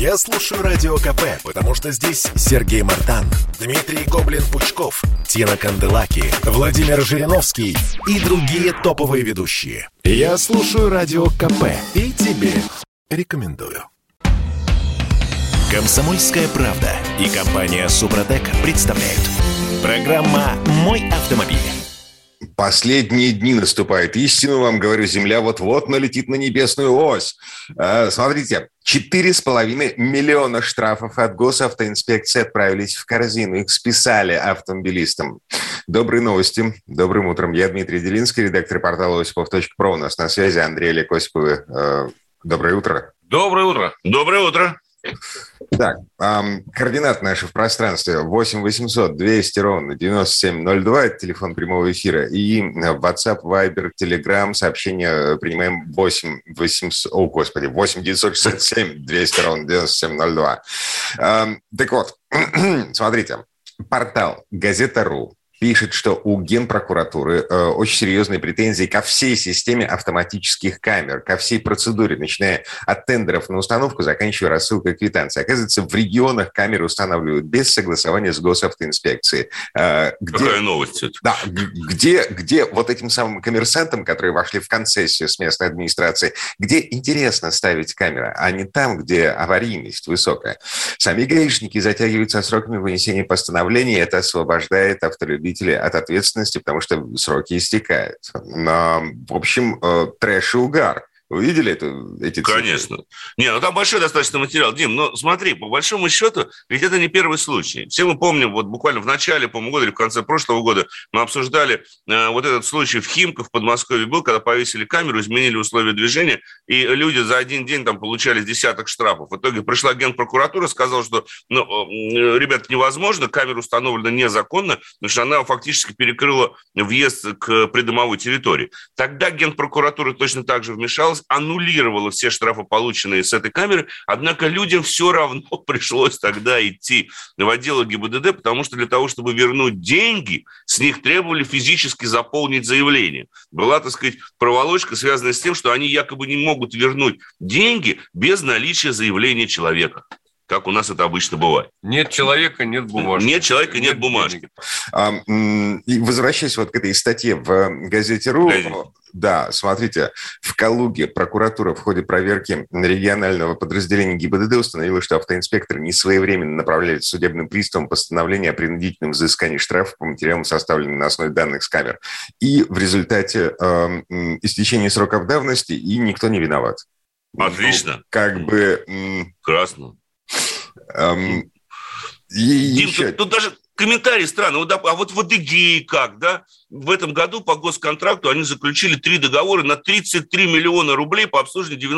Я слушаю Радио КП, потому что здесь Сергей Мартан, Дмитрий Гоблин-Пучков, Тина Канделаки, Владимир Жириновский и другие топовые ведущие. Я слушаю Радио КП и тебе рекомендую. Комсомольская правда и компания Супротек представляют. Программа «Мой автомобиль». Последние дни наступают. Истину вам говорю, Земля вот-вот налетит на небесную ось. А, смотрите, четыре с половиной миллиона штрафов от госавтоинспекции отправились в корзину. Их списали автомобилистам. Добрые новости. Добрым утром. Я Дмитрий Делинский, редактор портала осипов.про. У нас на связи Андрей Олег Осиповы. А, доброе утро. Доброе утро. Доброе утро. Так, эм, координат наши в пространстве. 8 800 200 ровно 9702, это телефон прямого эфира, и WhatsApp, Viber, Telegram, сообщения принимаем 8 800, о, господи, 8 967 200 ровно 9702. Эм, так вот, смотрите, портал Газета.ру пишет, что у Генпрокуратуры э, очень серьезные претензии ко всей системе автоматических камер, ко всей процедуре, начиная от тендеров на установку, заканчивая рассылкой квитанции. Оказывается, в регионах камеры устанавливают без согласования с госавтоинспекцией. Э, где, Какая новость? Это? Да, где, где вот этим самым коммерсантам, которые вошли в концессию с местной администрации, где интересно ставить камеры, а не там, где аварийность высокая. Сами гаишники затягиваются сроками вынесения постановлений, это освобождает автолюбителей потребителей от ответственности, потому что сроки истекают. Но, в общем, э, трэш и угар. Вы видели это, эти цифры? Конечно. Не, ну там большой достаточно материал. Дим, но смотри, по большому счету, ведь это не первый случай. Все мы помним, вот буквально в начале, по года или в конце прошлого года мы обсуждали э, вот этот случай в Химках в Подмосковье был, когда повесили камеру, изменили условия движения, и люди за один день там получали десяток штрафов. В итоге пришла генпрокуратура, сказала, что, ну, э, ребят, невозможно, камера установлена незаконно, потому что она фактически перекрыла въезд к придомовой территории. Тогда генпрокуратура точно так же вмешалась, аннулировала все штрафы, полученные с этой камеры, однако людям все равно пришлось тогда идти в отдел ГИБДД, потому что для того, чтобы вернуть деньги, с них требовали физически заполнить заявление. Была, так сказать, проволочка, связанная с тем, что они якобы не могут вернуть деньги без наличия заявления человека как у нас это обычно бывает. Нет человека, нет бумажки. Нет человека, нет, нет бумажки. А, возвращаясь вот к этой статье в газете «Ру», да, смотрите, в Калуге прокуратура в ходе проверки регионального подразделения ГИБДД установила, что автоинспекторы не своевременно направляли судебным приставам постановление о принудительном взыскании штрафа по материалам, составленным на основе данных с камер. И в результате э, истечения сроков давности и никто не виноват. Отлично. Ну, как бы... Красно. Эм, и Дим, еще... тут, тут даже комментарий странный. Вот, а вот в Адыгее как, да? В этом году по госконтракту они заключили три договора на 33 миллиона рублей по обслуживанию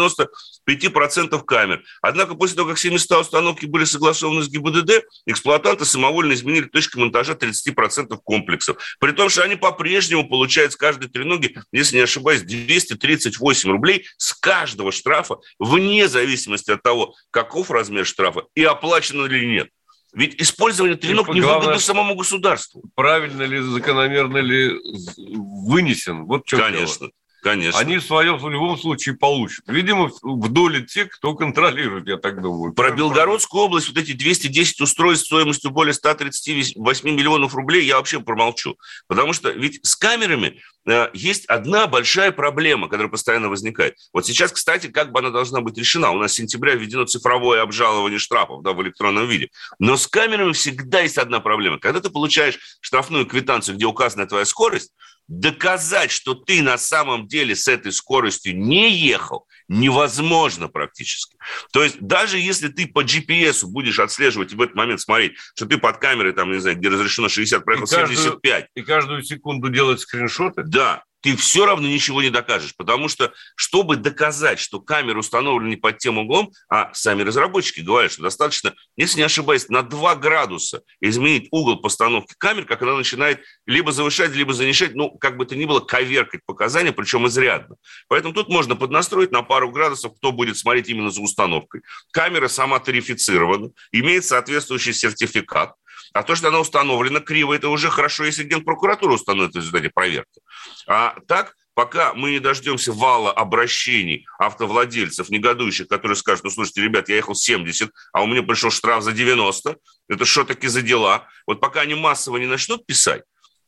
95% камер. Однако после того, как все места установки были согласованы с ГИБДД, эксплуатанты самовольно изменили точки монтажа 30% комплексов. При том, что они по-прежнему получают с каждой треноги, если не ошибаюсь, 238 рублей с каждого штрафа, вне зависимости от того, каков размер штрафа и оплачено ли нет. Ведь использование тренов не выгодно самому государству. Правильно ли, закономерно ли вынесен? Вот что Конечно. Дело. Конечно. Они свое в любом случае получат. Видимо, в доле тех, кто контролирует, я так думаю. Про Белгородскую область вот эти 210 устройств стоимостью более 138 миллионов рублей я вообще промолчу. Потому что ведь с камерами э, есть одна большая проблема, которая постоянно возникает. Вот сейчас, кстати, как бы она должна быть решена? У нас с сентября введено цифровое обжалование штрафов да, в электронном виде. Но с камерами всегда есть одна проблема. Когда ты получаешь штрафную квитанцию, где указана твоя скорость, доказать, что ты на самом деле с этой скоростью не ехал, невозможно практически. То есть даже если ты по GPS будешь отслеживать и в этот момент смотреть, что ты под камерой, там, не знаю, где разрешено 60, проехал и каждую, 75. И каждую секунду делать скриншоты? Да ты все равно ничего не докажешь, потому что, чтобы доказать, что камера установлена не под тем углом, а сами разработчики говорят, что достаточно, если не ошибаюсь, на 2 градуса изменить угол постановки камер, как она начинает либо завышать, либо занижать, ну, как бы то ни было, коверкать показания, причем изрядно. Поэтому тут можно поднастроить на пару градусов, кто будет смотреть именно за установкой. Камера сама тарифицирована, имеет соответствующий сертификат, а то, что она установлена криво, это уже хорошо, если генпрокуратура установит в результате проверки. А так пока мы не дождемся вала обращений автовладельцев, негодующих, которые скажут, ну, слушайте, ребят, я ехал 70, а у меня пришел штраф за 90, это что таки за дела? Вот пока они массово не начнут писать,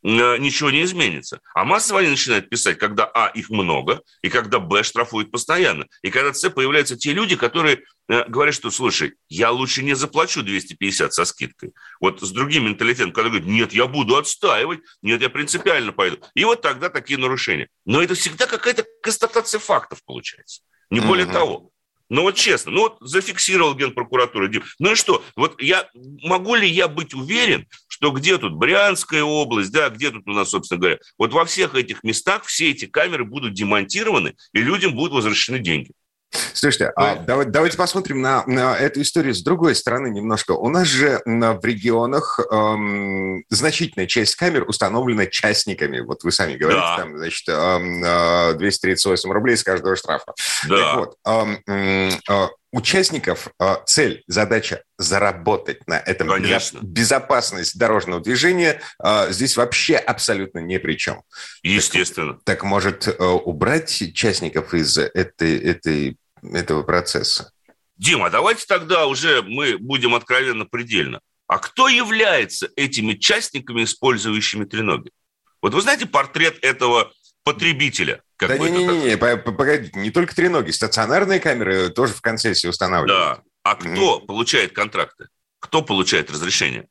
ничего не изменится. А массово они начинают писать, когда, а, их много, и когда, б, штрафуют постоянно. И когда, с, появляются те люди, которые э, говорят, что, слушай, я лучше не заплачу 250 со скидкой. Вот с другим менталитетом, когда говорят, нет, я буду отстаивать, нет, я принципиально пойду. И вот тогда такие нарушения. Но это всегда какая-то констатация фактов получается. Не более mm-hmm. того. Ну вот честно, ну вот зафиксировал Генпрокуратура. Ну и что? Вот я могу ли я быть уверен, что где тут Брянская область, да, где тут у нас, собственно говоря, вот во всех этих местах все эти камеры будут демонтированы, и людям будут возвращены деньги. Слушайте, а давайте, давайте посмотрим на, на эту историю с другой стороны немножко. У нас же в регионах эм, значительная часть камер установлена частниками. Вот вы сами говорите, да. там, значит, эм, 238 э, рублей с каждого штрафа. Да. Так вот, эм, э, участников э, цель, задача заработать на этом. Конечно. Безопасность дорожного движения э, здесь вообще абсолютно ни при чем. Естественно. Так, так может э, убрать участников из этой, этой этого процесса. Дима, давайте тогда уже мы будем откровенно предельно. А кто является этими частниками, использующими треноги? Вот вы знаете портрет этого потребителя? Да не-не-не, погодите, не только треноги, стационарные камеры тоже в концессии устанавливают. Да, а кто mm. получает контракты? Кто получает разрешение?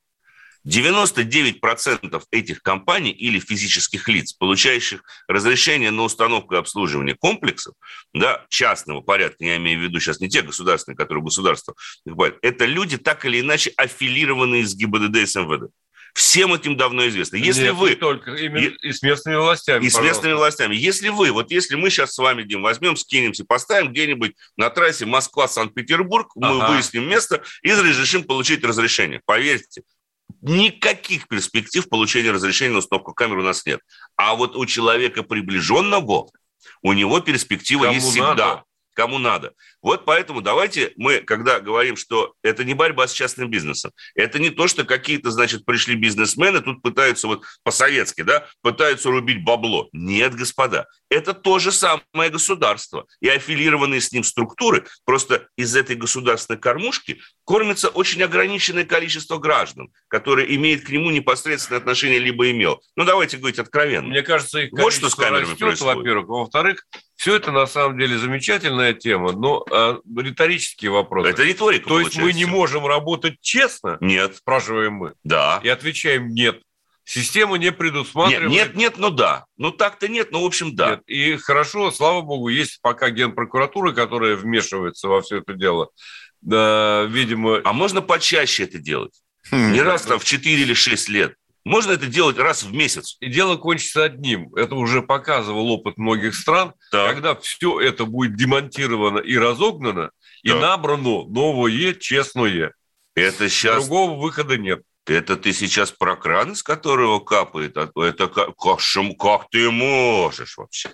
99% этих компаний или физических лиц, получающих разрешение на установку и обслуживание комплексов, да, частного порядка, я имею в виду сейчас не те государственные, которые государство это люди, так или иначе, аффилированные с ГИБДД и с МВД. Всем этим давно известно. Если Нет, вы... Не только, и, и с местными властями. И пожалуйста. с местными властями. Если вы, вот если мы сейчас с вами, Дим, возьмем, скинемся, поставим где-нибудь на трассе Москва-Санкт-Петербург, ага. мы выясним место и разрешим получить разрешение. Поверьте, никаких перспектив получения разрешения на установку камер у нас нет. А вот у человека приближенного, у него перспектива Кому есть всегда. Надо. Кому надо. Вот поэтому давайте мы, когда говорим, что это не борьба с частным бизнесом, это не то, что какие-то, значит, пришли бизнесмены, тут пытаются вот по-советски, да, пытаются рубить бабло. Нет, господа, это то же самое государство. И аффилированные с ним структуры, просто из этой государственной кормушки кормится очень ограниченное количество граждан, которые имеют к нему непосредственное отношение либо имел. Ну, давайте говорить откровенно. Мне кажется, их вот что с камерами растет, происходит. во-первых. Во-вторых, все это на самом деле замечательная тема, но а, риторические вопросы. Это риторика, То есть мы не можем работать честно? Нет. Спрашиваем мы. Да. И отвечаем нет. Система не предусматривает... Нет, нет, нет, ну да. Ну так-то нет, ну в общем да. Нет. И хорошо, слава богу, есть пока генпрокуратура, которая вмешивается во все это дело. Да, видимо... А можно почаще это делать? Хм. Не раз там в 4 или 6 лет. Можно это делать раз в месяц. И дело кончится одним. Это уже показывал опыт многих стран. Так. Когда все это будет демонтировано и разогнано, так. и набрано новое, честное. Это сейчас... Другого выхода нет. Это ты сейчас про кран, из которого капает? А это как, как, как ты можешь вообще?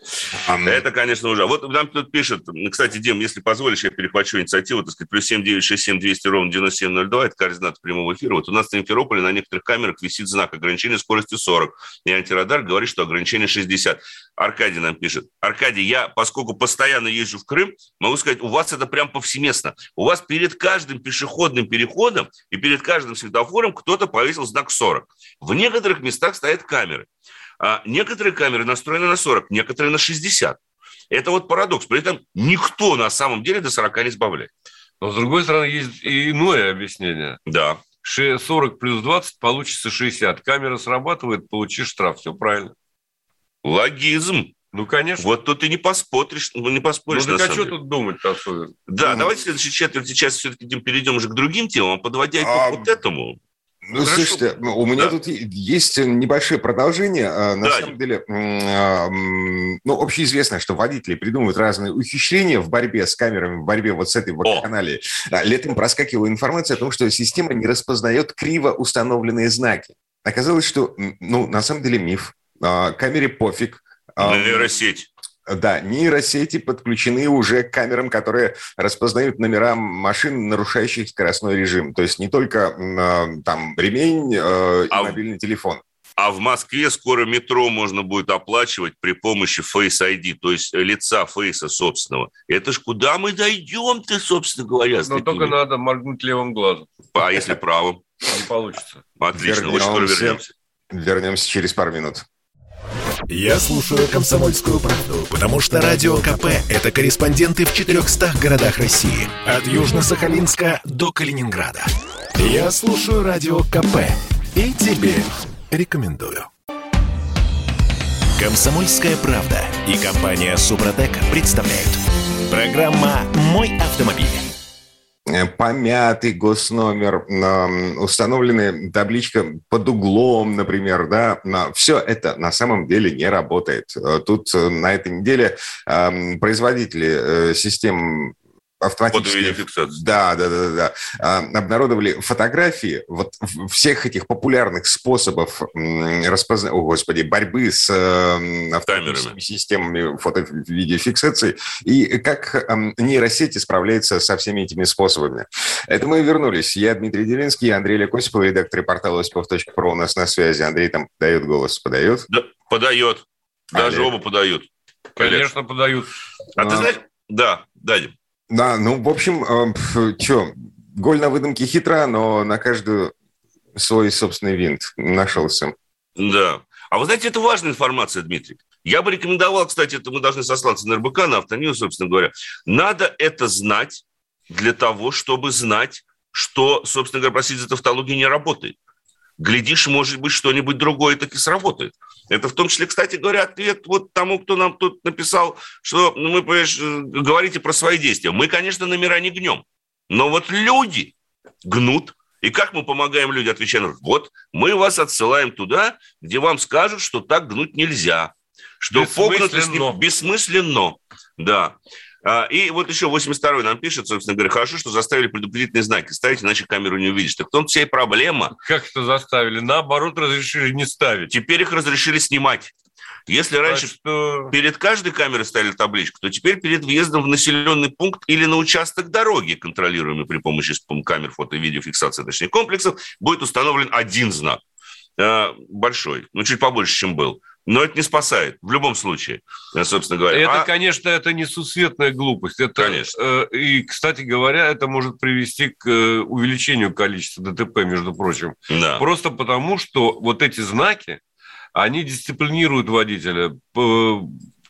Это, конечно, уже. Вот нам тут пишет, кстати, Дим, если позволишь, я перехвачу инициативу, так сказать, плюс 7967 200 ровно 9702, это координаты прямого эфира. Вот у нас на Симферополе на некоторых камерах висит знак ограничения скорости 40. И антирадар говорит, что ограничение 60. Аркадий нам пишет. Аркадий, я, поскольку постоянно езжу в Крым, могу сказать, у вас это прям повсеместно. У вас перед каждым пешеходным переходом и перед каждым светофором кто-то повесил знак 40. В некоторых местах стоят камеры. А некоторые камеры настроены на 40, некоторые на 60. Это вот парадокс. При этом никто на самом деле до 40 не сбавляет. Но, с другой стороны, есть и иное объяснение. Да. 40 плюс 20 получится 60. Камера срабатывает, получишь штраф. Все правильно. Логизм. Ну, конечно. Вот тут ты не поспоришь, ну, не поспоришь. Ну, так а что тут думать особенно? Да, ну, давайте в следующей четверти сейчас все-таки перейдем уже к другим темам, подводя итог а... вот этому. Ну, Хорошо. слушайте, ну, у меня да. тут есть небольшое продолжение. А, на да. самом деле, а, ну, общеизвестно, что водители придумывают разные ухищрения в борьбе с камерами, в борьбе вот с этой вакханалией. Летом проскакивала информация о том, что система не распознает криво установленные знаки. Оказалось, что, ну, на самом деле миф. А, камере пофиг. На нейросеть. Да, нейросети подключены уже к камерам, которые распознают номера машин, нарушающих скоростной режим. То есть не только э, там ремень э, и а, мобильный телефон. А в Москве скоро метро можно будет оплачивать при помощи Face ID, то есть лица фейса собственного. Это ж куда мы дойдем-то, собственно говоря? Но только надо моргнуть левым глазом. А если правым? Не получится. Отлично, вернемся, очень скоро вернемся. Вернемся через пару минут. Я слушаю «Комсомольскую правду», потому что «Радио КП» — это корреспонденты в 400 городах России. От Южно-Сахалинска до Калининграда. Я слушаю «Радио КП» и тебе рекомендую. «Комсомольская правда» и компания «Супротек» представляют. Программа «Мой автомобиль». Э, помятый госномер, установленная табличка под углом, например, да, все это на самом деле не работает. Э, тут э, на этой неделе производители систем автоматически... Да, да, да, да. А, обнародовали фотографии вот всех этих популярных способов распозна... О, господи, борьбы с автоматическими системами фото-видеофиксации и как нейросети справляются со всеми этими способами. Это мы вернулись. Я Дмитрий Делинский, Андрей Лекосипов, редактор портала осипов.про у нас на связи. Андрей там подает голос, подает? Да, подает. Даже Олег. оба подают. Конечно, подают. А, а ты знаешь... Да, Дадим. Да, ну, в общем, э, что, голь на выдумке хитра, но на каждую свой собственный винт нашелся. Да. А вы знаете, это важная информация, Дмитрий. Я бы рекомендовал, кстати, это мы должны сослаться на РБК, на Автоньюз, собственно говоря. Надо это знать для того, чтобы знать, что, собственно говоря, просить за тавтологию не работает. Глядишь, может быть, что-нибудь другое таки сработает. Это в том числе, кстати говоря, ответ вот тому, кто нам тут написал, что ну, мы, понимаешь, э, говорите про свои действия. Мы, конечно, номера не гнем, но вот люди гнут. И как мы помогаем людям, отвечаем, вот мы вас отсылаем туда, где вам скажут, что так гнуть нельзя, что погнутость бессмысленно. Да. А, и вот еще 82-й нам пишет, собственно говоря, хорошо, что заставили предупредительные знаки ставить, иначе камеру не увидишь. Так в том вся и проблема. Как это заставили? Наоборот, разрешили не ставить. Теперь их разрешили снимать. Если раньше что... перед каждой камерой ставили табличку, то теперь перед въездом в населенный пункт или на участок дороги, контролируемый при помощи камер фото- и видеофиксации, точнее комплексов, будет установлен один знак. А, большой, ну чуть побольше, чем был. Но это не спасает в любом случае, э, собственно говоря. Это, а... конечно, это несусветная глупость. Это, конечно. Э, и, кстати говоря, это может привести к э, увеличению количества ДТП, между прочим. Да. Просто потому, что вот эти знаки, они дисциплинируют водителя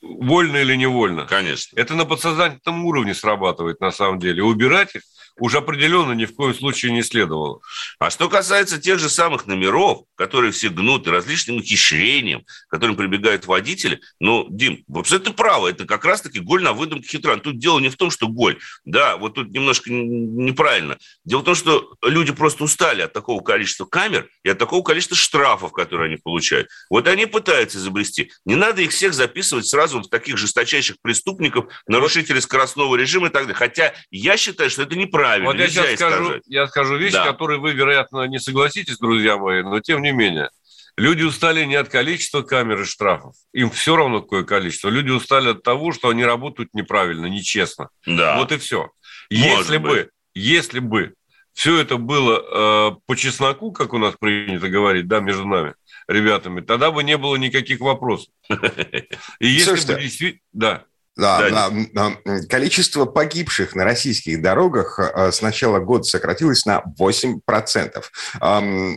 вольно или невольно. Конечно. Это на подсознательном уровне срабатывает на самом деле. Убирать их уж определенно ни в коем случае не следовало. А что касается тех же самых номеров, которые все гнут и различным ухищрениям, к которым прибегают водители, ну, Дим, вообще ты прав, это как раз-таки голь на выдумке хитран. Тут дело не в том, что голь. Да, вот тут немножко неправильно. Дело в том, что люди просто устали от такого количества камер и от такого количества штрафов, которые они получают. Вот они пытаются изобрести. Не надо их всех записывать сразу в таких жесточайших преступников, нарушителей скоростного режима и так далее. Хотя я считаю, что это неправильно правильно. Вот я сейчас скажу, я скажу вещь, да. которой вы, вероятно, не согласитесь, друзья мои, но тем не менее. Люди устали не от количества камер и штрафов. Им все равно какое количество. Люди устали от того, что они работают неправильно, нечестно. Да. Вот и все. Если Может бы, быть. если бы все это было э, по чесноку, как у нас принято говорить, да, между нами, ребятами, тогда бы не было никаких вопросов. И если бы действительно... Да. Да, да. Количество погибших на российских дорогах э, с начала года сократилось на 8%.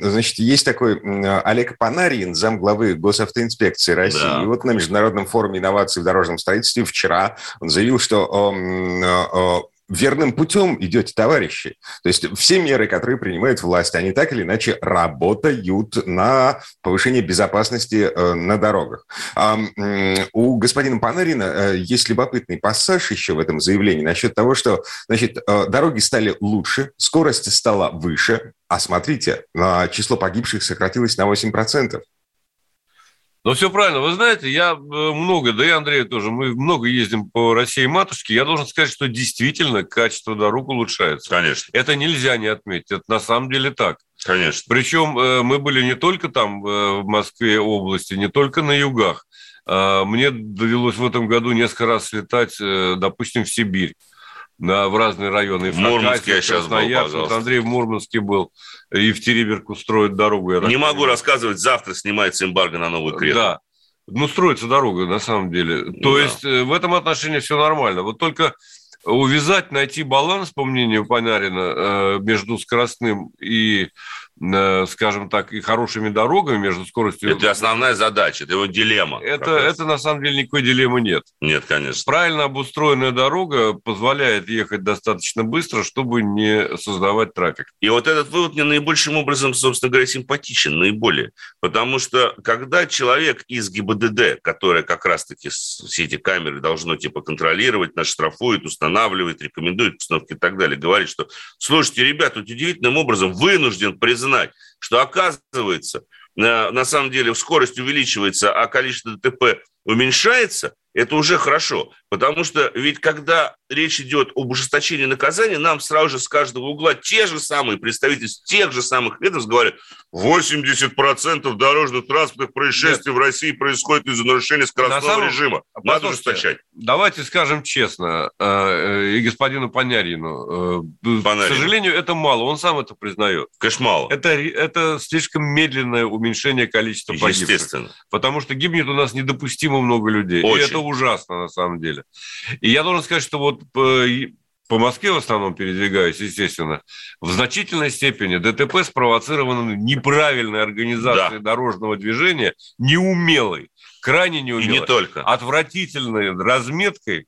Значит, есть такой Олег Панарин, замглавы госавтоинспекции России. Да. И вот на Международном форуме инноваций в дорожном строительстве вчера он заявил, что э, верным путем идете, товарищи. То есть все меры, которые принимает власть, они так или иначе работают на повышение безопасности э, на дорогах. У господина Панарина э, есть любопытный пассаж еще в этом заявлении насчет того, что значит, э, дороги стали лучше, скорость стала выше, а смотрите, число погибших сократилось на 8%. Ну, все правильно. Вы знаете, я э, много, да и Андрей тоже, мы много ездим по России матушке. Я должен сказать, что действительно качество дорог улучшается. Конечно. Это нельзя не отметить. Это на самом деле так. Конечно. Причем э, мы были не только там, э, в Москве области, не только на югах. А, мне довелось в этом году несколько раз летать, допустим, в Сибирь. На, в разные районы. И в Мурманске я сейчас был, пожалуйста. Андрей в Мурманске был. И в Тереберку строят дорогу. Не могу понимаю. рассказывать, завтра снимается эмбарго на новый крест. Да. Ну, строится дорога, на самом деле. То да. есть, э, в этом отношении все нормально. Вот только увязать, найти баланс, по мнению Панарина, э, между скоростным и скажем так, и хорошими дорогами между скоростью... Это основная задача, это его дилемма. Это, это на самом деле никакой дилеммы нет. Нет, конечно. Правильно обустроенная дорога позволяет ехать достаточно быстро, чтобы не создавать трафик. И вот этот вывод мне наибольшим образом, собственно говоря, симпатичен, наиболее. Потому что когда человек из ГИБДД, которая как раз-таки все эти камеры должно типа контролировать, нас штрафует, устанавливает, рекомендует установки и так далее, говорит, что, слушайте, ребята, удивительным образом вынужден признать знать, что оказывается, на самом деле скорость увеличивается, а количество ДТП уменьшается, это уже хорошо. Потому что ведь когда речь идет об ужесточении наказания, нам сразу же с каждого угла те же самые представители тех же самых ведомств говорят, 80% дорожных транспортных происшествий Нет. в России происходит из-за нарушения скоростного самом... режима. Надо ужесточать. Давайте скажем честно, э, э, и господину Понярину, Понарину. Э, к сожалению, это мало, он сам это признает. Конечно, мало. Это, это слишком медленное уменьшение количества погибших. Естественно. Потому что гибнет у нас недопустимо много людей. Очень. И это ужасно на самом деле. И я должен сказать, что вот по, по Москве в основном передвигаюсь, естественно, в значительной степени ДТП спровоцировано неправильной организацией да. дорожного движения, неумелой, крайне неумелой. И не только. Отвратительной разметкой,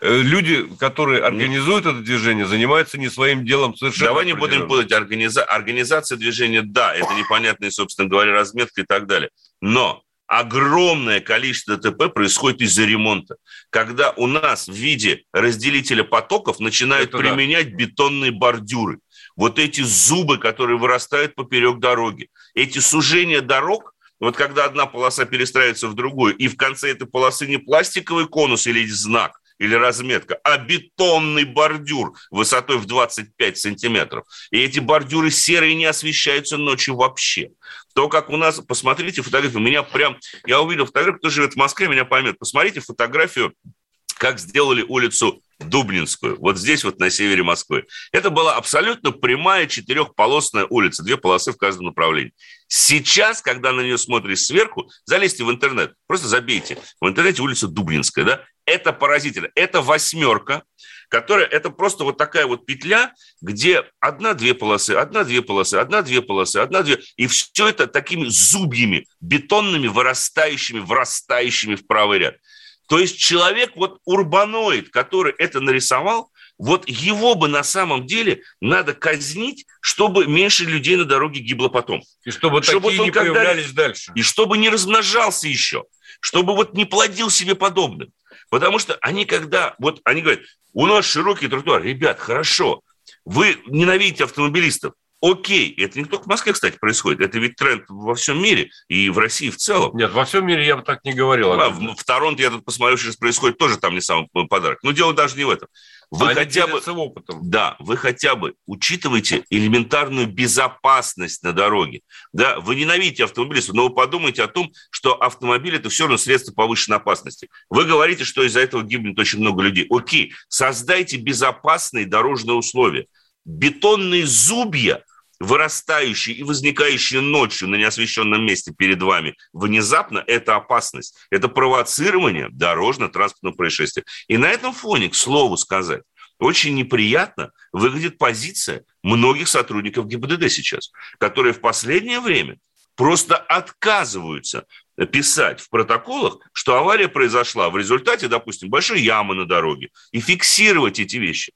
э, Люди, которые организуют это движение, занимаются не своим делом совершенно. Давай не будем путать организа... организация движения, да, это непонятные, собственно говоря, разметка и так далее. Но огромное количество ДТП происходит из-за ремонта. Когда у нас в виде разделителя потоков начинают Это применять да. бетонные бордюры. Вот эти зубы, которые вырастают поперек дороги. Эти сужения дорог, вот когда одна полоса перестраивается в другую, и в конце этой полосы не пластиковый конус или знак, или разметка, а бетонный бордюр высотой в 25 сантиметров. И эти бордюры серые не освещаются ночью вообще. То, как у нас, посмотрите фотографию, меня прям, я увидел фотографию, кто живет в Москве, меня поймет. Посмотрите фотографию, как сделали улицу Дубнинскую, вот здесь вот на севере Москвы. Это была абсолютно прямая четырехполосная улица, две полосы в каждом направлении. Сейчас, когда на нее смотришь сверху, залезьте в интернет, просто забейте. В интернете улица Дубнинская, да? Это поразительно. Это восьмерка, которая, это просто вот такая вот петля, где одна-две полосы, одна-две полосы, одна-две полосы, одна-две. И все это такими зубьями, бетонными, вырастающими, врастающими в правый ряд. То есть человек, вот урбаноид, который это нарисовал, вот его бы на самом деле надо казнить, чтобы меньше людей на дороге гибло потом. И чтобы, чтобы такие не когда... появлялись дальше. И чтобы не размножался еще. Чтобы вот не плодил себе подобных. Потому что они когда... Вот они говорят, у нас широкий тротуар. Ребят, хорошо. Вы ненавидите автомобилистов. Окей, это не только в Москве, кстати, происходит. Это ведь тренд во всем мире и в России в целом. Нет, во всем мире я бы так не говорил. А, в, в Торонто я тут посмотрю, что происходит, тоже там не самый подарок. Но дело даже не в этом. Вы Они хотя бы, опытом. Да, вы хотя бы учитывайте элементарную безопасность на дороге. Да, вы ненавидите автомобилистов, но вы подумайте о том, что автомобиль это все равно средство повышенной опасности. Вы говорите, что из-за этого гибнет очень много людей. Окей, создайте безопасные дорожные условия. Бетонные зубья вырастающие и возникающие ночью на неосвещенном месте перед вами, внезапно это опасность. Это провоцирование дорожно-транспортного происшествия. И на этом фоне, к слову сказать, очень неприятно выглядит позиция многих сотрудников ГИБДД сейчас, которые в последнее время просто отказываются писать в протоколах, что авария произошла в результате, допустим, большой ямы на дороге, и фиксировать эти вещи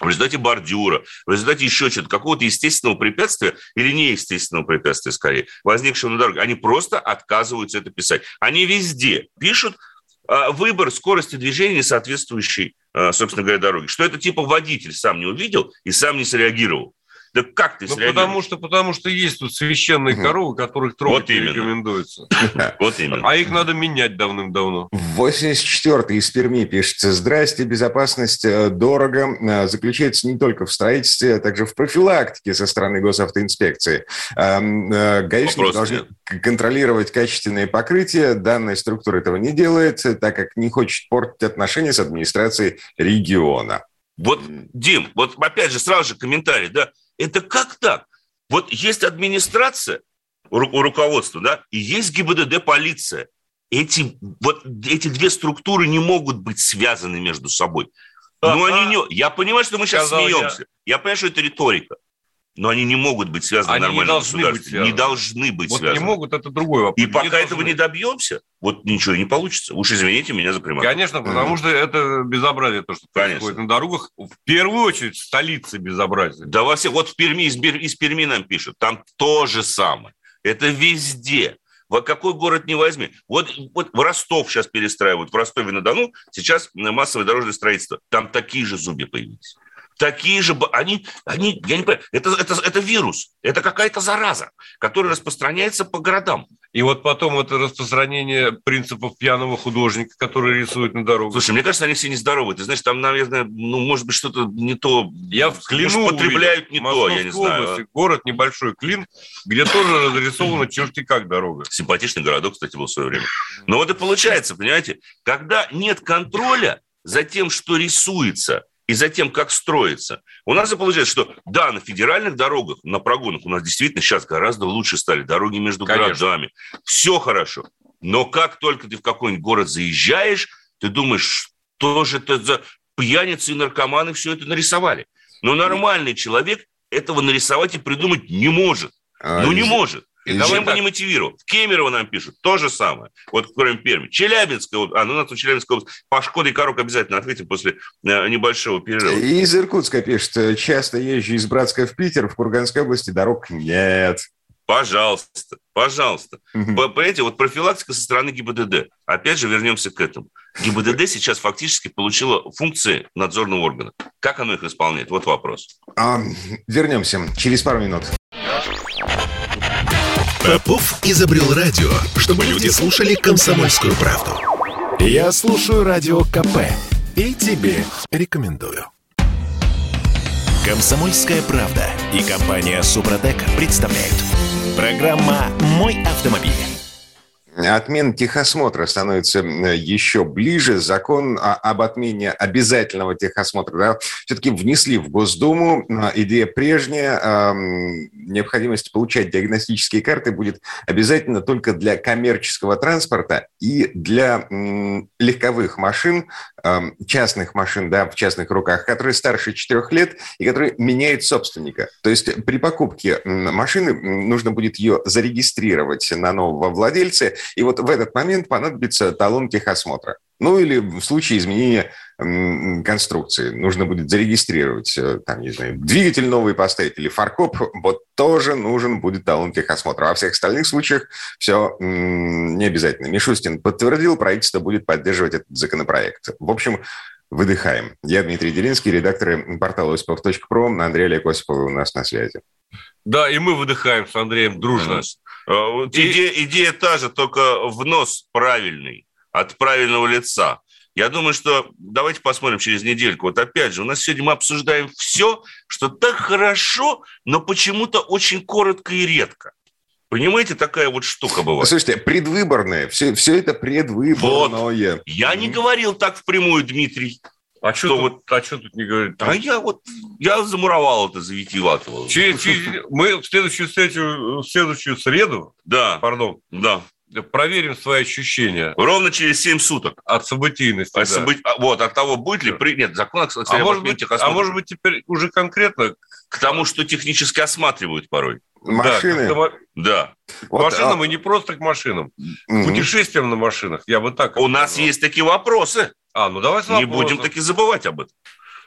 в результате бордюра, в результате еще чего-то, какого-то естественного препятствия или неестественного препятствия, скорее, возникшего на дороге, они просто отказываются это писать. Они везде пишут а, выбор скорости движения, соответствующей, а, собственно говоря, дороге. Что это типа водитель сам не увидел и сам не среагировал. Да как ты ну, потому что, потому что есть тут священные коровы, которых трогать вот не рекомендуется. Вот именно. А их надо менять давным-давно. 84-й из Перми пишется. Здрасте, безопасность э, дорого. Э, заключается не только в строительстве, а также в профилактике со стороны госавтоинспекции. Эм, э, гаишники должны контролировать качественные покрытия. Данная структура этого не делает, так как не хочет портить отношения с администрацией региона. Вот, Дим, вот опять же сразу же комментарий, да, это как так? Вот есть администрация, у руководства, да, и есть ГИБДД полиция. Эти, вот, эти две структуры не могут быть связаны между собой. Ну, они не... Я понимаю, что мы сейчас смеемся. Я. я понимаю, что это риторика но они не могут быть связаны они нормально не должны быть связаны. Не должны быть вот связаны. не могут, это другой вопрос. И не пока должны. этого не добьемся, вот ничего не получится. Уж извините меня за прямой. Конечно, потому что это безобразие, то, что Конечно. происходит на дорогах. В первую очередь в столице безобразие. Да во все. Вот в Перми, из, из Перми нам пишут, там то же самое. Это везде. В какой город не возьми. Вот, вот в Ростов сейчас перестраивают, в Ростове-на-Дону сейчас массовое дорожное строительство. Там такие же зубы появились такие же... Они, они, я не понимаю, это, это, это вирус, это какая-то зараза, которая распространяется по городам. И вот потом это распространение принципов пьяного художника, который рисует на дорогах. Слушай, мне кажется, они все нездоровые. Ты знаешь, там, наверное, ну, может быть, что-то не то. Я в Клину потребляют не то, я не знаю. Области, город небольшой Клин, где тоже разрисована черти как дорога. Симпатичный городок, кстати, был в свое время. Но вот и получается, понимаете, когда нет контроля за тем, что рисуется, и за тем, как строится. У нас и получается, что да, на федеральных дорогах, на прогонах у нас действительно сейчас гораздо лучше стали дороги между Конечно. городами. Все хорошо. Но как только ты в какой-нибудь город заезжаешь, ты думаешь, что же это за пьяницы и наркоманы все это нарисовали. Но нормальный человек этого нарисовать и придумать не может. А, ну, не может. И Давай бы не мотивировал. Кемерово нам пишут, то же самое. Вот кроме Перми. Челябинская, а ну у нас в Челябинской области, по Шкоде и Корок обязательно ответим после э, небольшого перерыва. И из Иркутска пишет, часто езжу из Братска в Питер, в Курганской области дорог нет. Пожалуйста, пожалуйста. Угу. Понимаете, вот профилактика со стороны ГИБДД. Опять же, вернемся к этому. ГИБДД сейчас фактически получила функции надзорного органа. Как оно их исполняет? Вот вопрос. А, вернемся через пару минут. Попов изобрел радио, чтобы люди слушали комсомольскую правду. Я слушаю радио КП и тебе рекомендую. Комсомольская правда и компания Супротек представляют. Программа «Мой автомобиль». Отмена техосмотра становится еще ближе. Закон об отмене обязательного техосмотра да, все-таки внесли в Госдуму. Идея прежняя. Необходимость получать диагностические карты будет обязательно только для коммерческого транспорта и для легковых машин, частных машин, да, в частных руках, которые старше 4 лет и которые меняют собственника. То есть при покупке машины нужно будет ее зарегистрировать на нового владельца, и вот в этот момент понадобится талон техосмотра. Ну или в случае изменения конструкции нужно будет зарегистрировать, э, там, не знаю, двигатель новый поставить или фаркоп, вот тоже нужен будет талон техосмотра. Во всех остальных случаях все не обязательно. Мишустин подтвердил, правительство будет поддерживать этот законопроект. В общем, выдыхаем. Я Дмитрий Делинский, редактор портала осипов.про. Андрей Олег Осипов у нас на связи. Да, и мы выдыхаем с Андреем дружно. И... Идея, идея та же, только в нос правильный, от правильного лица. Я думаю, что давайте посмотрим через недельку. Вот опять же, у нас сегодня мы обсуждаем все, что так хорошо, но почему-то очень коротко и редко. Понимаете, такая вот штука бывает. Слушайте, предвыборное, все, все это предвыборное. Вот. Я не говорил так впрямую, Дмитрий. А что, тут, вот, а что тут не говорит? А я вот, я замуровал это, завитиватывал. Через, через, мы в следующую, следующую, в следующую среду, да, пардон, да, проверим свои ощущения. Ровно через 7 суток. От событийности, от да. событ... А, вот, от того, будет ли... При... Нет, закон, кстати, а, может быть, а может быть, теперь уже конкретно... К тому, что технически осматривают порой. Машины? Да. да. Вот, машинам а... и не просто к машинам. Угу. Путешествиям на машинах, я бы так... У нас есть такие вопросы. А, ну давай Не будем таки забывать об этом.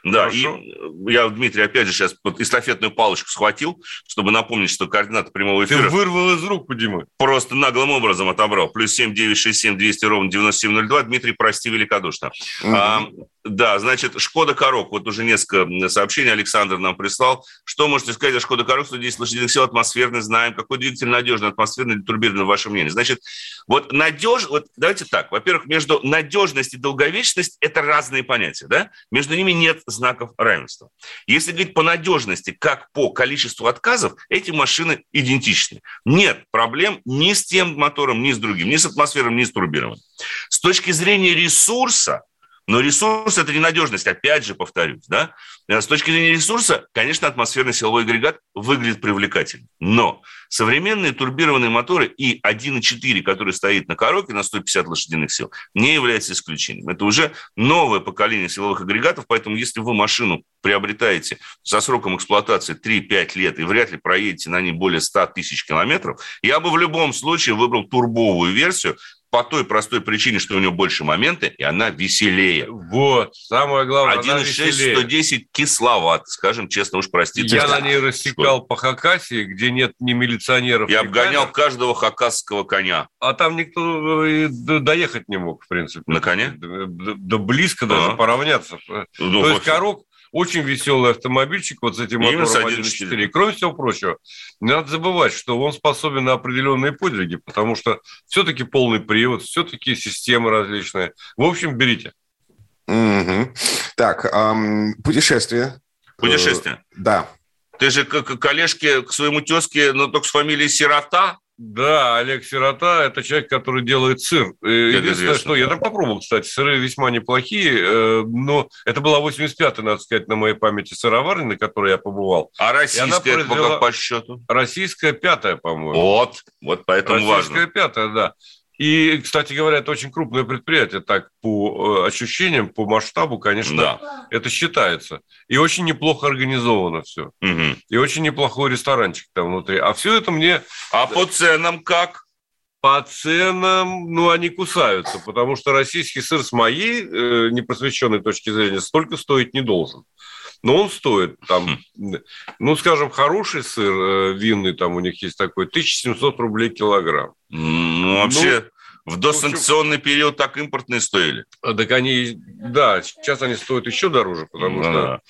Да, Хорошо. и я, Дмитрий, опять же, сейчас вот эстафетную палочку схватил, чтобы напомнить, что координаты прямого эфира... Ты вырвал из рук у Димы. Просто наглым образом отобрал. Плюс семь девять шесть семь двести ровно девяносто семь ноль два. Дмитрий, прости великодушно. Угу. А, да, значит, Шкода Корок. Вот уже несколько сообщений Александр нам прислал. Что можете сказать о Шкода Корок? 110 лошадиных сил, атмосферный, знаем. Какой двигатель надежный, атмосферный или турбированный, ваше мнение? Значит, вот надеж... Вот давайте так. Во-первых, между надежность и долговечность – это разные понятия, да? Между ними нет знаков равенства. Если говорить по надежности, как по количеству отказов, эти машины идентичны. Нет проблем ни с тем мотором, ни с другим, ни с атмосферным, ни с турбированным. С точки зрения ресурса, Но ресурс – это ненадежность, опять же повторюсь. Да? Э, с точки зрения ресурса, конечно, атмосферный силовой агрегат выглядит привлекательно. Но современные турбированные моторы и 1.4, который стоит на коробке на 150 лошадиных сил, не является исключением. Это уже новое поколение силовых агрегатов, поэтому если вы машину приобретаете со сроком эксплуатации 3-5 лет и вряд ли проедете на ней более 100 тысяч километров, я бы в любом случае выбрал турбовую версию, по той простой причине, что у нее больше моменты, и она веселее. Вот, самое главное, 1.6, 110 кисловат, скажем честно, уж простите. Я на ней рассекал по Хакасии, где нет ни милиционеров, Я обгонял камер. каждого хакасского коня. А там никто э, доехать не мог, в принципе. На коне? Да, близко даже а. поравняться. Ну, То есть корок, очень веселый автомобильчик вот с этим мотором 1.4. кроме всего прочего, не надо забывать, что он способен на определенные подвиги, потому что все-таки полный привод, все-таки системы различные. В общем, берите. Угу. Так, эм, путешествие. Путешествие? Э, да. Ты же к, к коллежке, к своему тезке, но только с фамилией Сирота? Да, Олег Сирота – это человек, который делает сыр. Э, единственное, что я там попробовал, кстати, сыры весьма неплохие, э, но это была 85-я, надо сказать, на моей памяти сыроварня, на которой я побывал. А российская произвела... по счету? Российская пятая, по-моему. Вот, вот поэтому российская важно. Российская пятая, да. И, кстати говоря, это очень крупное предприятие, так по э, ощущениям, по масштабу, конечно, да. это считается. И очень неплохо организовано все. Угу. И очень неплохой ресторанчик там внутри. А все это мне... А по ценам как? По ценам, ну, они кусаются, потому что российский сыр с моей э, непросвещенной точки зрения столько стоить не должен. Но он стоит там, хм. ну, скажем, хороший сыр э, винный, там у них есть такой, 1700 рублей килограмм. Ну, вообще, ну, в досанкционный общем, период так импортные стоили. Так они, да, сейчас они стоят еще дороже, потому что...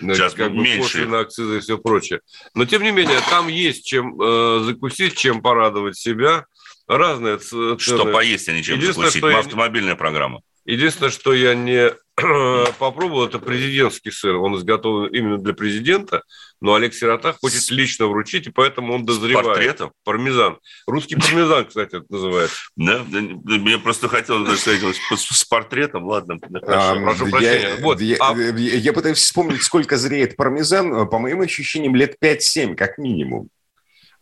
Сейчас как бы меньше. на акцизы и все прочее. Но, тем не менее, там есть чем э, закусить, чем порадовать себя. Разные цены. Что поесть, а не чем закусить. Что Автомобильная программа. Единственное, что я не попробовал, это президентский сыр. Он изготовлен именно для президента, но Олег Сирота хочет лично вручить, и поэтому он дозревает. С портретом? Пармезан. Русский пармезан, кстати, это называется. Да, мне просто хотелось сказать с портретом, ладно. Прошу прощения. А я пытаюсь вспомнить, сколько зреет пармезан. По моим ощущениям, лет 5-7, как минимум.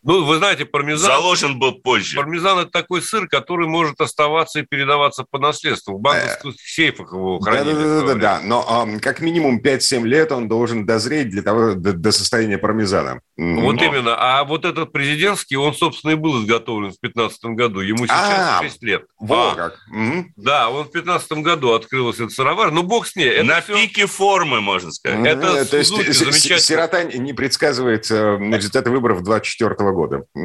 Ну, вы знаете, пармезан... Заложен был позже. Пармезан – это такой сыр, который может оставаться и передаваться по наследству. В банковских э, сейфах его хранили. Да-да-да, но um, как минимум 5-7 лет он должен дозреть для того, до, до состояния пармезана. Вот но. именно. А вот этот президентский, он, собственно, и был изготовлен в 2015 году. Ему сейчас а, 6 лет. Вот а, как. Угу. Да, он в 2015 году открылся этот сыровар. Ну, бог с ней. Это На все... пике формы, можно сказать. Это То есть сирота не предсказывает э, результаты выборов 24 года.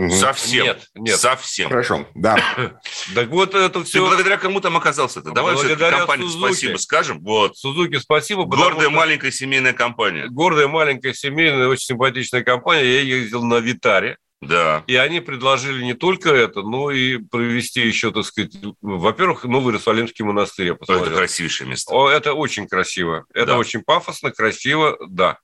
Совсем. Нет, нет. Совсем. Хорошо, да. Так вот это все... Ты благодаря кому там оказался-то? Давай благодаря компании спасибо скажем. Вот. Сузуки спасибо. Гордая маленькая семейная компания. Гордая маленькая семейная, очень симпатичная компания. Я ездил на Витаре. Да. И они предложили не только это, но и провести еще, так сказать, во-первых, Новый Иерусалимский монастырь. Это красивейшее место. О, это очень красиво. Это да. очень пафосно, красиво, да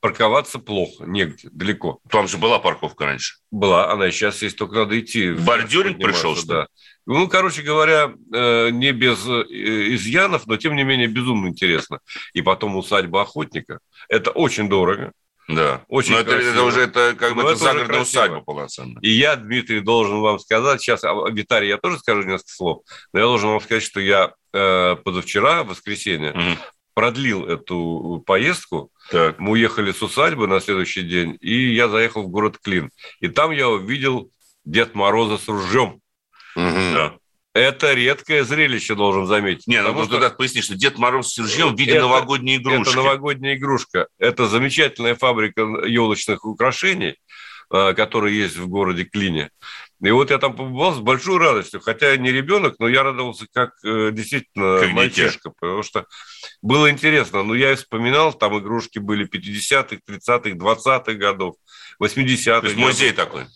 парковаться плохо, негде, далеко. Там же была парковка раньше. Была, она сейчас есть, только надо идти. Бордюринг пришел, что да. Ну, короче говоря, э, не без э, изъянов, но тем не менее безумно интересно. И потом усадьба охотника. Это очень дорого. Да. Очень Но это, это уже это как бы это загородная усадьба полноценная. И я, Дмитрий, должен вам сказать, сейчас о Витаре я тоже скажу несколько слов, но я должен вам сказать, что я э, позавчера, в воскресенье, угу. Продлил эту поездку так. Мы уехали с усадьбы на следующий день, и я заехал в город Клин. И там я увидел Дед Мороза с ружьем. Угу. Да. Это редкое зрелище, должен заметить. Не, ну что... надо пояснить, что Дед Мороз с ружьем в виде это, новогодней игрушки. Это новогодняя игрушка. Это замечательная фабрика елочных украшений, э, которая есть в городе Клине. И вот я там побывал с большой радостью, хотя я не ребенок, но я радовался как э, действительно как мальчишка, потому что было интересно. Но я и вспоминал, там игрушки были 50-х, 30-х, 20-х годов, 80-х. То есть музей такой.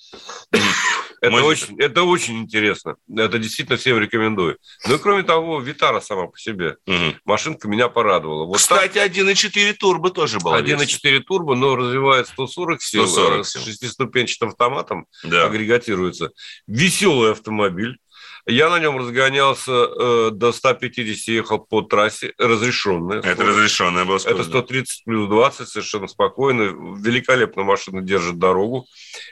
Это очень, это очень интересно. Это действительно всем рекомендую. Ну и кроме того, Витара сама по себе. Угу. Машинка меня порадовала. Вот Кстати, так... 1.4 турбо тоже был. 1.4 турбо, но развивает 140 сил. 140 сил. С шестиступенчатым автоматом да. агрегатируется. Веселый автомобиль. Я на нем разгонялся э, до 150, ехал по трассе, разрешенная. Это разрешенная была скорость. Это 130 плюс 20, совершенно спокойно. Великолепно машина держит дорогу.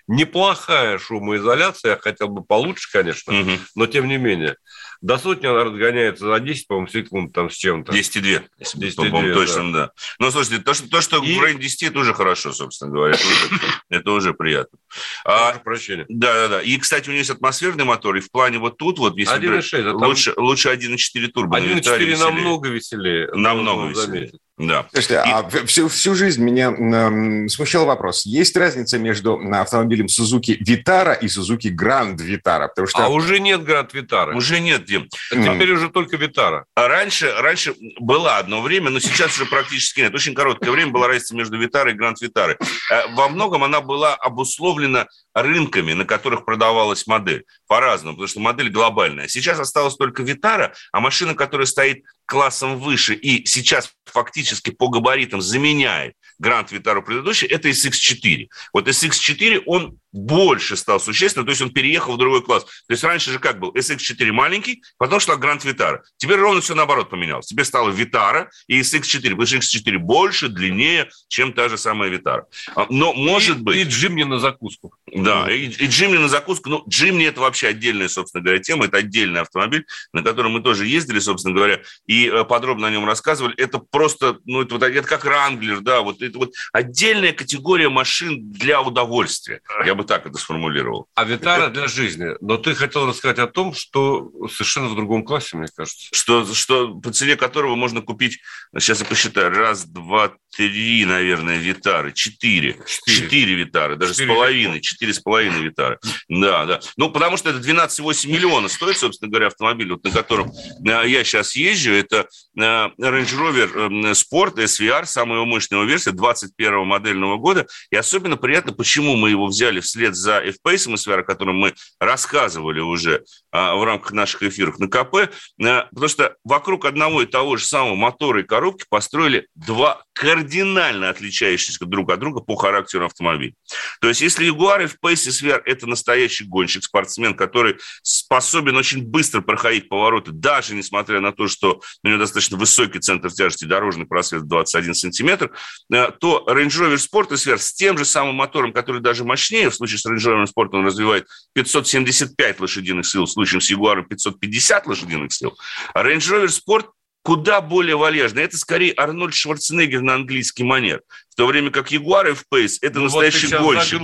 Неплохая шумоизоляция, я хотел бы получше, конечно, угу. но тем не менее. До сотни она разгоняется за 10, по-моему, секунд там с чем-то. 10,2. 10 по-моему, точно, да. да. Ну, слушайте, то, что, то, что И... в районе 10, это уже хорошо, собственно говоря. Это уже, это уже приятно. А, прощения. Да, да, да. И, кстати, у нее есть атмосферный мотор, и в плане вот тут вот, если 1,6, а лучше, там... лучше 1,4 турбо. 1,4 намного веселее. Намного веселее. Заметить. Да. Слушайте, и... а всю, всю жизнь меня э, смущал вопрос. Есть разница между автомобилем Suzuki Vitara и Suzuki Grand Vitara? Потому что... А уже нет Grand Vitara. Уже нет, Дим. Теперь mm. уже только Vitara. А раньше, раньше было одно время, но сейчас уже практически нет. Очень короткое время была разница между Vitara и Grand Vitara. Э, во многом она была обусловлена рынками, на которых продавалась модель. По-разному, потому что модель глобальная. Сейчас осталась только Vitara, а машина, которая стоит классом выше и сейчас фактически по габаритам заменяет Гранд Витару предыдущий, это SX4. Вот SX4, он больше стал существенно, то есть он переехал в другой класс. То есть раньше же как был? SX4 маленький, потом шла Гранд Витара. Теперь ровно все наоборот поменялось. Теперь стала Витара и SX4, потому что SX4 больше, длиннее, чем та же самая Витара. Но может и, быть... И Джимни на закуску. Да, и, и Джимни на закуску. Ну, Джимни это вообще отдельная, собственно говоря, тема. Это отдельный автомобиль, на котором мы тоже ездили, собственно говоря, и э, подробно о нем рассказывали. Это просто, ну, это, вот, это как Ранглер, да, вот это вот отдельная категория машин для удовольствия. Я бы так это сформулировал. А Витара для жизни. Но ты хотел рассказать о том, что совершенно в другом классе, мне кажется. Что, что по цене которого можно купить, сейчас я посчитаю, раз, два, три, наверное, Витары, четыре. Четыре Витары, даже с половиной, четыре с половиной Витары. Да, да. Ну, потому что это 12,8 миллиона стоит, собственно говоря, автомобиль, вот, на котором э, я сейчас езжу. Это э, Range Rover Sport SVR, самая мощная версия, 21 модельного года. И особенно приятно, почему мы его взяли вслед за F-Pace SVR, о котором мы рассказывали уже а, в рамках наших эфиров на КП, э, потому что вокруг одного и того же самого мотора и коробки построили два кардинально отличающиеся друг от друга по характеру автомобиля. То есть, если Jaguar F-Pace SVR – это настоящий гонщик, спортсмен, который способен очень быстро проходить повороты, даже несмотря на то, что у него достаточно высокий центр тяжести, дорожный просвет 21 сантиметр, э, то Range Rover Sport SVR с тем же самым мотором, который даже мощнее, в случае с Range Rover Sport он развивает 575 лошадиных сил, в случае с Jaguar 550 лошадиных сил, а Range Rover Sport куда более вальяжно. Это скорее Арнольд Шварценеггер на английский манер. В то время как Ягуар F-Pace – это ну, настоящий вот гонщик.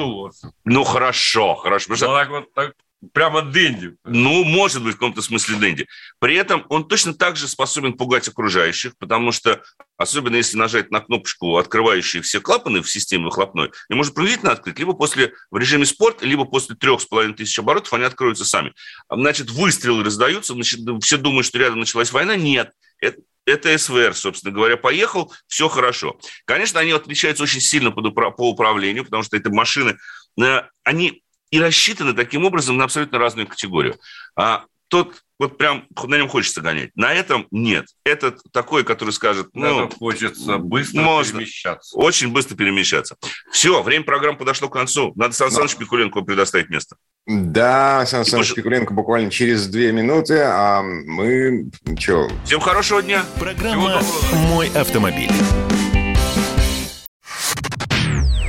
Ну, хорошо, хорошо. Ну, так вот, так, прямо Дэнди. Ну, может быть, в каком-то смысле Дэнди. При этом он точно так же способен пугать окружающих, потому что, особенно если нажать на кнопочку, открывающую все клапаны в системе выхлопной, и может принудительно открыть, либо после, в режиме спорт, либо после трех с половиной тысяч оборотов они откроются сами. Значит, выстрелы раздаются, значит, все думают, что рядом началась война. Нет, это, это СВР, собственно говоря, поехал, все хорошо. Конечно, они отличаются очень сильно по, по управлению, потому что это машины, э, они и рассчитаны таким образом на абсолютно разную категорию. А тот вот прям на нем хочется гонять. На этом нет. Это такой, который скажет, ну, это хочется быстро можно, перемещаться. Очень быстро перемещаться. Все, время программы подошло к концу. Надо Сан Саныч Пикуленко предоставить место. Да, Сан Саныч. Пикуленко буквально через две минуты, а мы что? Всем хорошего дня. Программа «Мой автомобиль».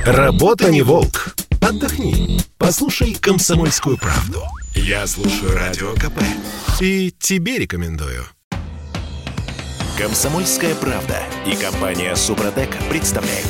Работа не волк. Отдохни. Послушай «Комсомольскую правду». Я слушаю Радио КП. И тебе рекомендую. «Комсомольская правда» и компания «Супротек» представляют.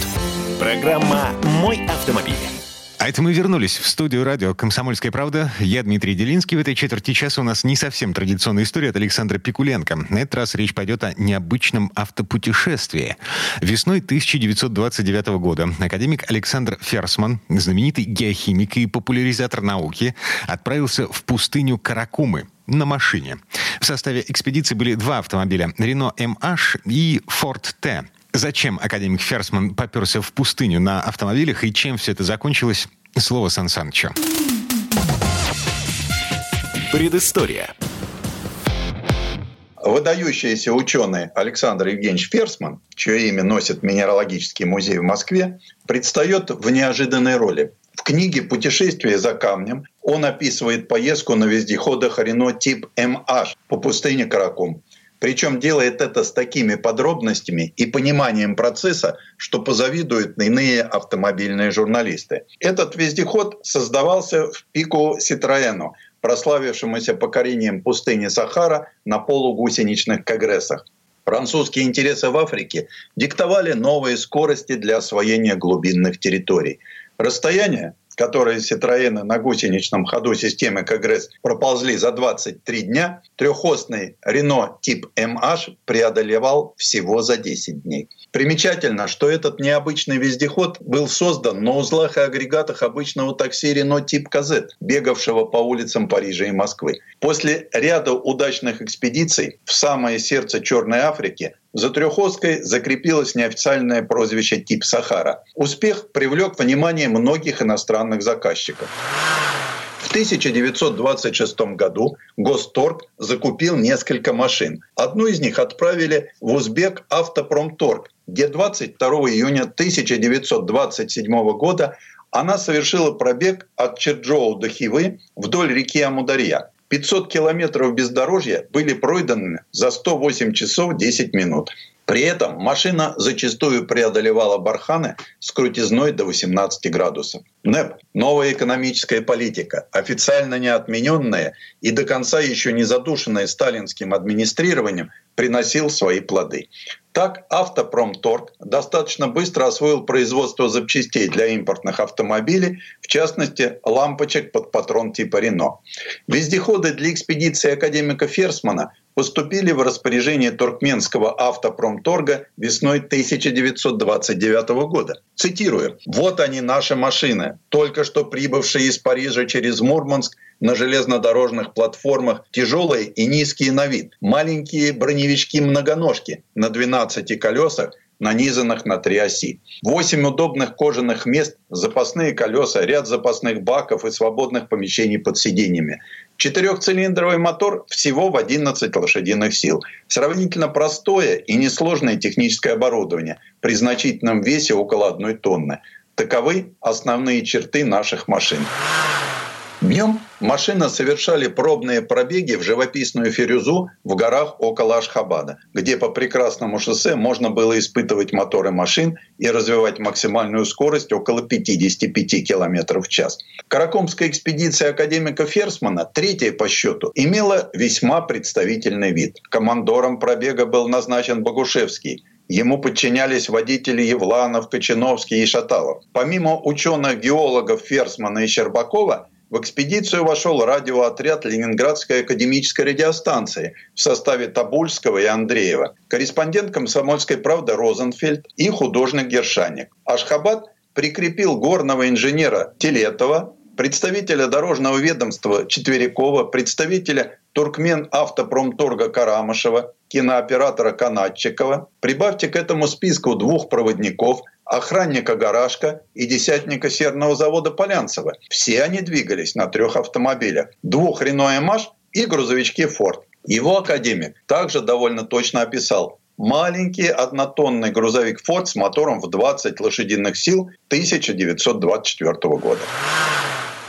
Программа «Мой автомобиль». А это мы вернулись в студию радио «Комсомольская правда». Я Дмитрий Делинский. В этой четверти часа у нас не совсем традиционная история от Александра Пикуленко. На этот раз речь пойдет о необычном автопутешествии. Весной 1929 года академик Александр Ферсман, знаменитый геохимик и популяризатор науки, отправился в пустыню Каракумы, на машине. В составе экспедиции были два автомобиля – Renault MH и Ford T. Зачем академик Ферсман поперся в пустыню на автомобилях и чем все это закончилось? Слово Сан Санычу. Предыстория. Выдающийся ученый Александр Евгеньевич Ферсман, чье имя носит Минералогический музей в Москве, предстает в неожиданной роли. В книге «Путешествие за камнем» Он описывает поездку на вездеходах Рено тип MH по пустыне Каракум. Причем делает это с такими подробностями и пониманием процесса, что позавидуют иные автомобильные журналисты. Этот вездеход создавался в пику Ситроэну, прославившемуся покорением пустыни Сахара на полугусеничных кагрессах. Французские интересы в Африке диктовали новые скорости для освоения глубинных территорий. Расстояние которые Ситроены на гусеничном ходу системы Кагресс проползли за 23 дня, трехосный Рено тип MH преодолевал всего за 10 дней. Примечательно, что этот необычный вездеход был создан на узлах и агрегатах обычного такси Рено тип КЗ, бегавшего по улицам Парижа и Москвы. После ряда удачных экспедиций в самое сердце Черной Африки за Трехоской закрепилось неофициальное прозвище «Тип Сахара». Успех привлек внимание многих иностранных заказчиков. В 1926 году Госторг закупил несколько машин. Одну из них отправили в Узбек Автопромторг, где 22 июня 1927 года она совершила пробег от Черджоу до Хивы вдоль реки Амударья. 500 километров бездорожья были пройдены за 108 часов 10 минут. При этом машина зачастую преодолевала барханы с крутизной до 18 градусов. НЭП – новая экономическая политика, официально не отмененная и до конца еще не задушенная сталинским администрированием, приносил свои плоды. Так Автопромторг достаточно быстро освоил производство запчастей для импортных автомобилей, в частности лампочек под патрон типа Рено. Вездеходы для экспедиции академика Ферсмана поступили в распоряжение туркменского автопромторга весной 1929 года. Цитирую. «Вот они, наши машины, только что прибывшие из Парижа через Мурманск на железнодорожных платформах, тяжелые и низкие на вид, маленькие броневички-многоножки на 12 колесах, нанизанных на три оси. Восемь удобных кожаных мест, запасные колеса, ряд запасных баков и свободных помещений под сиденьями. Четырехцилиндровый мотор всего в 11 лошадиных сил. Сравнительно простое и несложное техническое оборудование при значительном весе около одной тонны. Таковы основные черты наших машин. Днем машины совершали пробные пробеги в живописную Фирюзу в горах около Ашхабада, где по прекрасному шоссе можно было испытывать моторы машин и развивать максимальную скорость около 55 км в час. Каракомская экспедиция академика Ферсмана, третья по счету, имела весьма представительный вид. Командором пробега был назначен Богушевский – Ему подчинялись водители Евланов, Кочиновский и Шаталов. Помимо ученых-геологов Ферсмана и Щербакова, в экспедицию вошел радиоотряд Ленинградской академической радиостанции в составе Табульского и Андреева, корреспондент комсомольской правды Розенфельд и художник Гершаник. Ашхабад прикрепил горного инженера Телетова, представителя дорожного ведомства Четверякова, представителя Туркмен автопромторга Карамышева, кинооператора Канатчикова. Прибавьте к этому списку двух проводников, охранника Гаражка и десятника серного завода Полянцева. Все они двигались на трех автомобилях. Двух Рено Маш и грузовичке Форд. Его академик также довольно точно описал маленький однотонный грузовик Ford с мотором в 20 лошадиных сил 1924 года.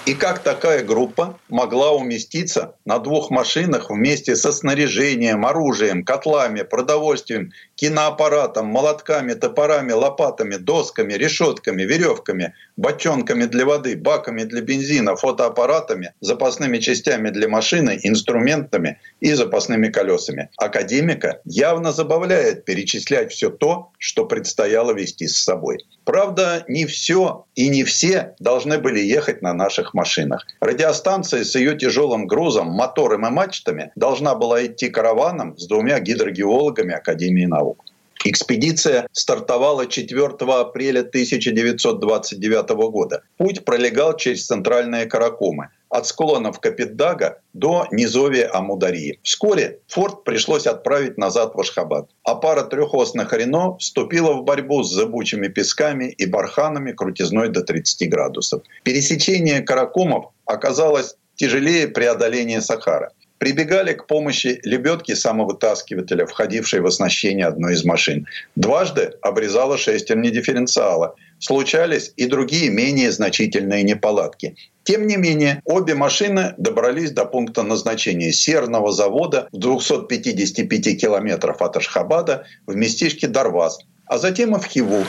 И как такая группа могла уместиться на двух машинах вместе со снаряжением, оружием, котлами, продовольствием, киноаппаратом, молотками, топорами, лопатами, досками, решетками, веревками, бочонками для воды, баками для бензина, фотоаппаратами, запасными частями для машины, инструментами и запасными колесами. Академика явно забавляет перечислять все то, что предстояло вести с собой. Правда, не все и не все должны были ехать на наших машинах. Радиостанция с ее тяжелым грузом, мотором и мачтами должна была идти караваном с двумя гидрогеологами Академии наук. Экспедиция стартовала 4 апреля 1929 года. Путь пролегал через центральные Каракумы от склонов Капитдага до низовья Амударии. Вскоре форт пришлось отправить назад в Ашхабад, а пара трехосных Рено вступила в борьбу с зыбучими песками и барханами крутизной до 30 градусов. Пересечение Каракумов оказалось тяжелее преодоления Сахара. Прибегали к помощи лебедки самовытаскивателя, входившей в оснащение одной из машин. Дважды обрезала шестерни дифференциала. Случались и другие менее значительные неполадки. Тем не менее, обе машины добрались до пункта назначения серного завода в 255 километров от Ашхабада в местечке Дарваз, а затем и в Хиву.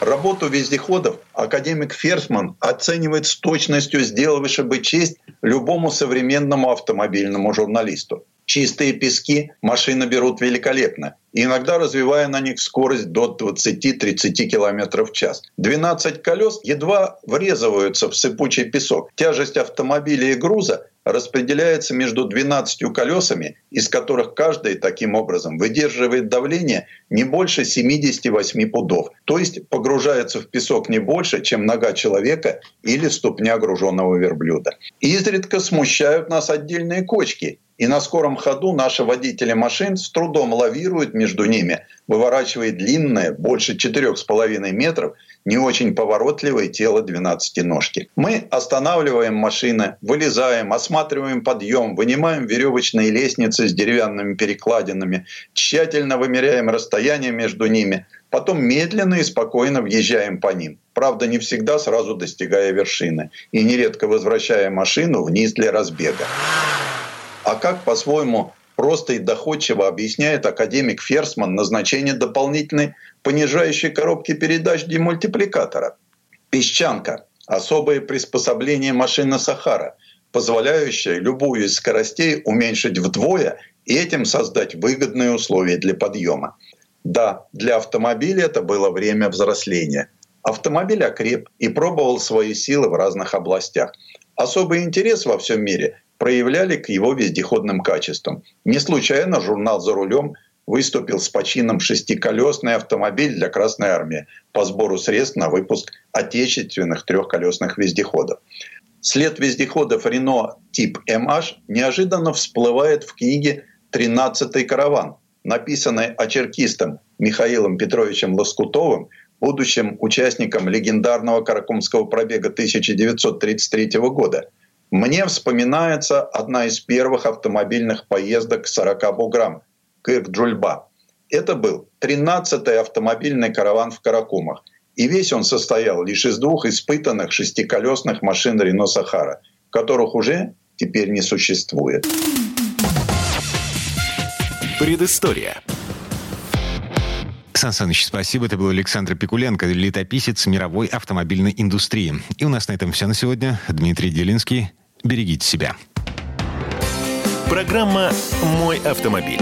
Работу вездеходов академик Ферсман оценивает с точностью, сделавшей бы честь любому современному автомобильному журналисту. Чистые пески машины берут великолепно, иногда развивая на них скорость до 20-30 км в час. 12 колес едва врезываются в сыпучий песок. Тяжесть автомобиля и груза распределяется между 12 колесами, из которых каждый таким образом выдерживает давление не больше 78 пудов, то есть погружается в песок не больше, чем нога человека или ступня груженного верблюда. Изредка смущают нас отдельные кочки, и на скором ходу наши водители машин с трудом лавируют между ними, выворачивая длинное, больше 4,5 метров, не очень поворотливое тело 12-ножки. Мы останавливаем машины, вылезаем, осматриваем подъем, вынимаем веревочные лестницы с деревянными перекладинами, тщательно вымеряем расстояние между ними, потом медленно и спокойно въезжаем по ним. Правда, не всегда сразу достигая вершины и нередко возвращая машину вниз для разбега. А как, по-своему, просто и доходчиво объясняет академик Ферсман назначение дополнительной понижающей коробки передач демультипликатора. Песчанка – особое приспособление машины Сахара, позволяющее любую из скоростей уменьшить вдвое и этим создать выгодные условия для подъема. Да, для автомобиля это было время взросления. Автомобиль окреп и пробовал свои силы в разных областях. Особый интерес во всем мире проявляли к его вездеходным качествам. Не случайно журнал «За рулем» выступил с почином «Шестиколесный автомобиль для Красной Армии» по сбору средств на выпуск отечественных трехколесных вездеходов. След вездеходов Рено тип MH неожиданно всплывает в книге «Тринадцатый караван», написанной очеркистом Михаилом Петровичем Лоскутовым, будущим участником легендарного Каракумского пробега 1933 года – мне вспоминается одна из первых автомобильных поездок к 40 буграм, Кырк-Джульба. Это был 13-й автомобильный караван в Каракумах. И весь он состоял лишь из двух испытанных шестиколесных машин Рено Сахара, которых уже теперь не существует. Предыстория. Сан Саныч, спасибо. Это был Александр Пикуленко, летописец мировой автомобильной индустрии. И у нас на этом все на сегодня. Дмитрий Делинский. Берегите себя. Программа «Мой автомобиль».